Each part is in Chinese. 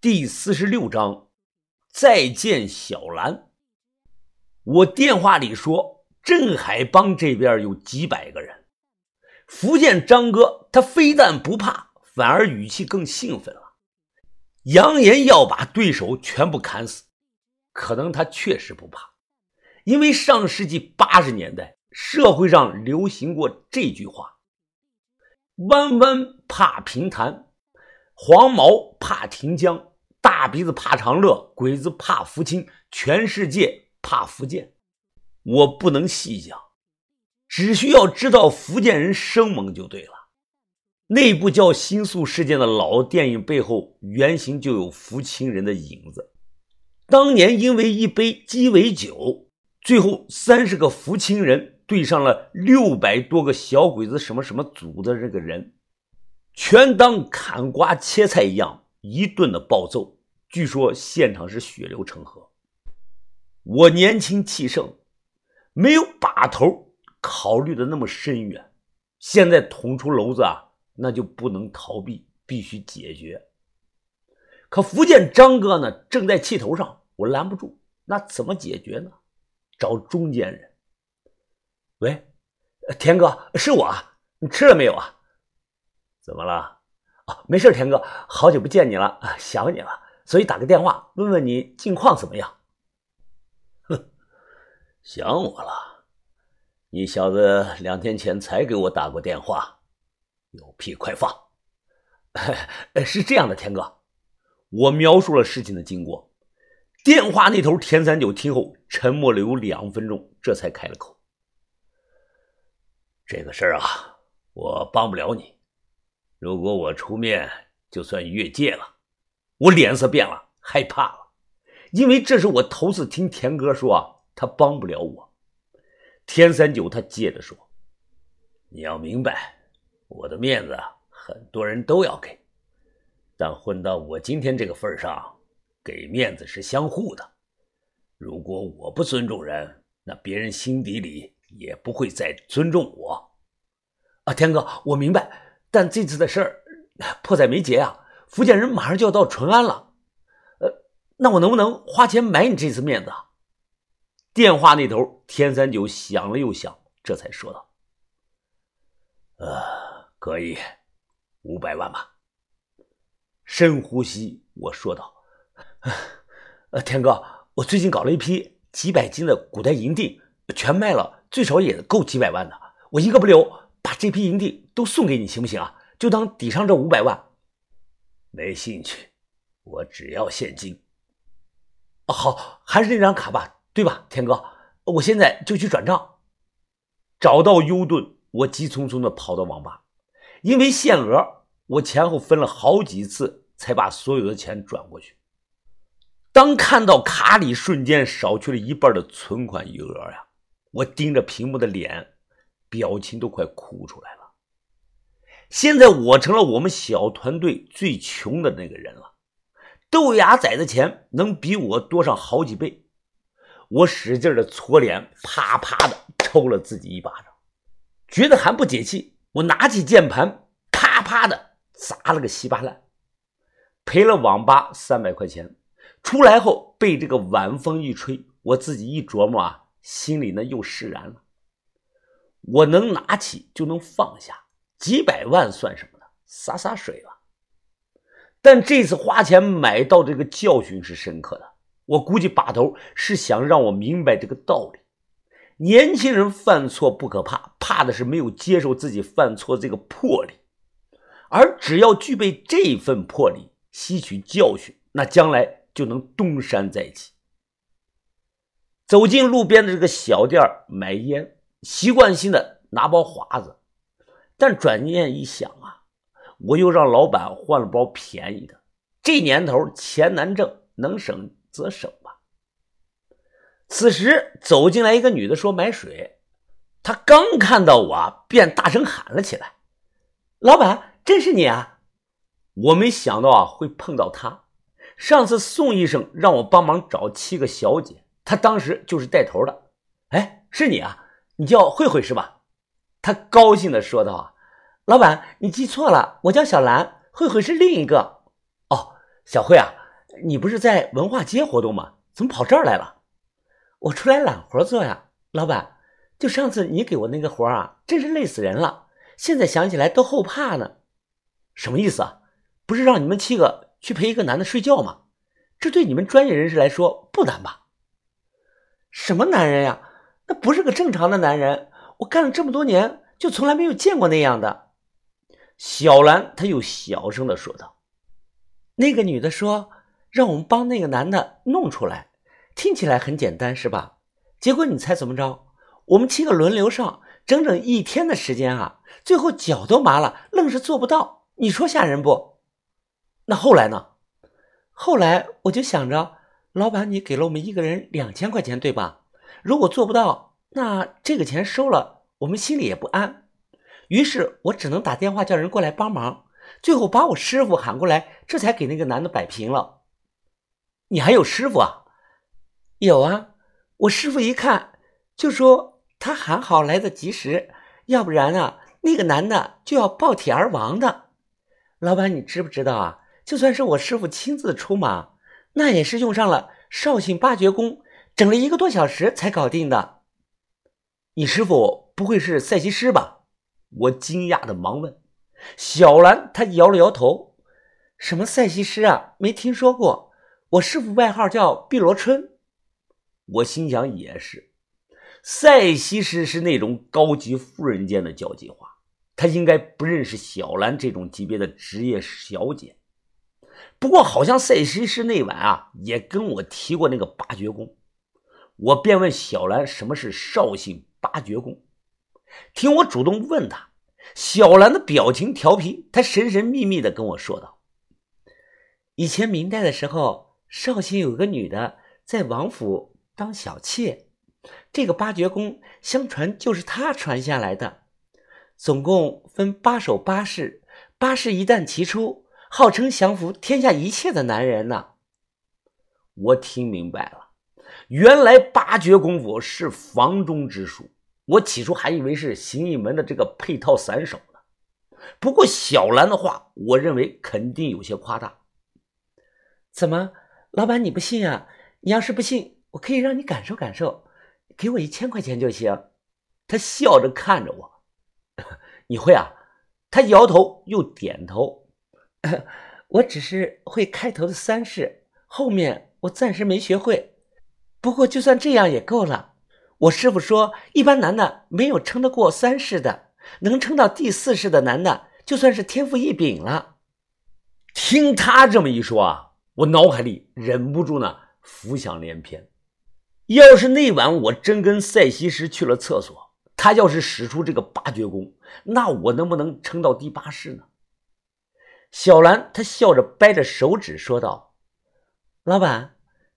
第四十六章，再见小兰。我电话里说，镇海帮这边有几百个人。福建张哥他非但不怕，反而语气更兴奋了，扬言要把对手全部砍死。可能他确实不怕，因为上世纪八十年代社会上流行过这句话：“弯弯怕平潭。”黄毛怕亭江，大鼻子怕长乐，鬼子怕福清，全世界怕福建。我不能细讲，只需要知道福建人生猛就对了。那部叫《新宿事件》的老电影背后，原型就有福清人的影子。当年因为一杯鸡尾酒，最后三十个福清人对上了六百多个小鬼子什么什么组的这个人。全当砍瓜切菜一样，一顿的暴揍。据说现场是血流成河。我年轻气盛，没有把头考虑的那么深远。现在捅出篓子啊，那就不能逃避，必须解决。可福建张哥呢，正在气头上，我拦不住。那怎么解决呢？找中间人。喂，田哥，是我，你吃了没有啊？怎么了？啊，没事，田哥，好久不见你了，想你了，所以打个电话问问你近况怎么样。哼，想我了？你小子两天前才给我打过电话，有屁快放！是这样的，田哥，我描述了事情的经过。电话那头，田三九听后沉默了有两分钟，这才开了口：“这个事儿啊，我帮不了你。”如果我出面，就算越界了。我脸色变了，害怕了，因为这是我头次听田哥说啊，他帮不了我。田三九他接着说：“你要明白，我的面子很多人都要给，但混到我今天这个份上，给面子是相互的。如果我不尊重人，那别人心底里也不会再尊重我。”啊，田哥，我明白。但这次的事儿迫在眉睫啊！福建人马上就要到淳安了，呃，那我能不能花钱买你这次面子啊？电话那头，田三九想了又想，这才说道：“呃，可以，五百万吧。”深呼吸，我说道：“呃，田哥，我最近搞了一批几百斤的古代银锭，全卖了，最少也够几百万的。我一个不留。”把这批银锭都送给你，行不行啊？就当抵上这五百万。没兴趣，我只要现金。好，还是那张卡吧，对吧，田哥？我现在就去转账。找到优盾，我急匆匆的跑到网吧，因为限额，我前后分了好几次才把所有的钱转过去。当看到卡里瞬间少去了一半的存款余额呀，我盯着屏幕的脸。表情都快哭出来了。现在我成了我们小团队最穷的那个人了，豆芽仔的钱能比我多上好几倍。我使劲的搓脸，啪啪的抽了自己一巴掌，觉得还不解气。我拿起键盘，啪啪的砸了个稀巴烂，赔了网吧三百块钱。出来后被这个晚风一吹，我自己一琢磨啊，心里呢又释然了。我能拿起就能放下，几百万算什么呢？洒洒水了。但这次花钱买到这个教训是深刻的。我估计把头是想让我明白这个道理：年轻人犯错不可怕，怕的是没有接受自己犯错这个魄力。而只要具备这份魄力，吸取教训，那将来就能东山再起。走进路边的这个小店买烟。习惯性的拿包华子，但转念一想啊，我又让老板换了包便宜的。这年头钱难挣，能省则省吧。此时走进来一个女的，说买水。她刚看到我，便大声喊了起来：“老板，真是你啊！”我没想到啊会碰到她。上次宋医生让我帮忙找七个小姐，她当时就是带头的。哎，是你啊！你叫慧慧是吧？他高兴的说道：“啊，老板，你记错了，我叫小兰，慧慧是另一个。哦，小慧啊，你不是在文化街活动吗？怎么跑这儿来了？我出来揽活做呀，老板。就上次你给我那个活啊，真是累死人了。现在想起来都后怕呢。什么意思啊？不是让你们七个去陪一个男的睡觉吗？这对你们专业人士来说不难吧？什么男人呀？那不是个正常的男人。我干了这么多年，就从来没有见过那样的。小兰，她又小声的说道：“那个女的说，让我们帮那个男的弄出来，听起来很简单，是吧？结果你猜怎么着？我们七个轮流上，整整一天的时间啊，最后脚都麻了，愣是做不到。你说吓人不？那后来呢？后来我就想着，老板，你给了我们一个人两千块钱，对吧？如果做不到，那这个钱收了，我们心里也不安。”于是我只能打电话叫人过来帮忙，最后把我师傅喊过来，这才给那个男的摆平了。你还有师傅啊？有啊，我师傅一看就说他喊好来得及时，要不然啊，那个男的就要爆体而亡的。老板，你知不知道啊？就算是我师傅亲自出马，那也是用上了绍兴八绝功，整了一个多小时才搞定的。你师傅不会是赛西施吧？我惊讶的忙问：“小兰，她摇了摇头，什么赛西施啊，没听说过。我师傅外号叫碧螺春。”我心想也是，赛西施是那种高级富人间的交际花，他应该不认识小兰这种级别的职业小姐。不过好像赛西施那晚啊，也跟我提过那个八绝功，我便问小兰什么是绍兴八绝功。听我主动问他，小兰的表情调皮，她神神秘秘的跟我说道：“以前明代的时候，绍兴有个女的在王府当小妾，这个八绝功相传就是她传下来的。总共分八手八式，八式一旦齐出，号称降服天下一切的男人呢。”我听明白了，原来八绝功夫是房中之术。我起初还以为是形意门的这个配套散手呢，不过小兰的话，我认为肯定有些夸大。怎么，老板你不信啊？你要是不信，我可以让你感受感受，给我一千块钱就行。他笑着看着我，你会啊？他摇头又点头。我只是会开头的三式，后面我暂时没学会。不过就算这样也够了。我师傅说，一般男的没有撑得过三世的，能撑到第四世的男的，就算是天赋异禀了。听他这么一说啊，我脑海里忍不住呢浮想联翩。要是那晚我真跟赛西施去了厕所，他要是使出这个八绝功，那我能不能撑到第八世呢？小兰她笑着掰着手指说道：“老板，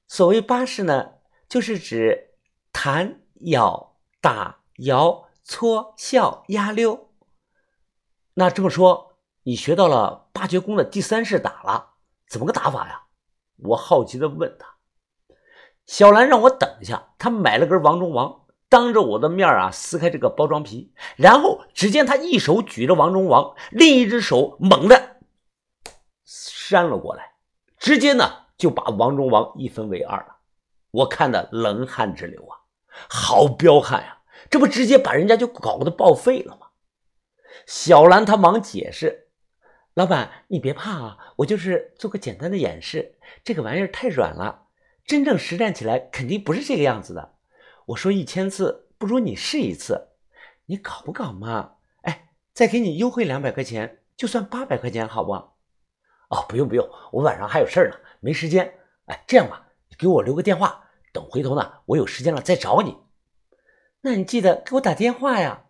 所谓八世呢，就是指弹。”咬、打、摇、搓、笑、压、溜。那这么说，你学到了八绝功的第三式打了？怎么个打法呀？我好奇的问他。小兰让我等一下，她买了根王中王，当着我的面啊撕开这个包装皮，然后只见她一手举着王中王，另一只手猛地扇了过来，直接呢就把王中王一分为二了。我看的冷汗直流啊！好彪悍呀！这不直接把人家就搞得报废了吗？小兰她忙解释：“老板，你别怕啊，我就是做个简单的演示。这个玩意儿太软了，真正实战起来肯定不是这个样子的。我说一千次，不如你试一次，你搞不搞嘛？哎，再给你优惠两百块钱，就算八百块钱，好不？哦，不用不用，我晚上还有事呢，没时间。哎，这样吧，给我留个电话。”等回头呢，我有时间了再找你。那你记得给我打电话呀。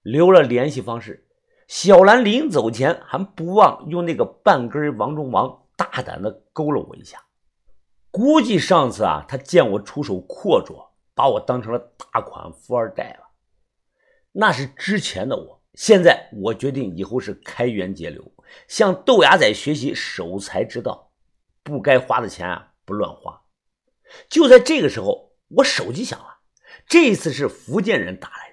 留了联系方式，小兰临走前还不忘用那个半根王中王大胆的勾了我一下。估计上次啊，他见我出手阔绰，把我当成了大款富二代了。那是之前的我，现在我决定以后是开源节流，向豆芽仔学习守财之道，不该花的钱啊不乱花。就在这个时候，我手机响了。这次是福建人打来。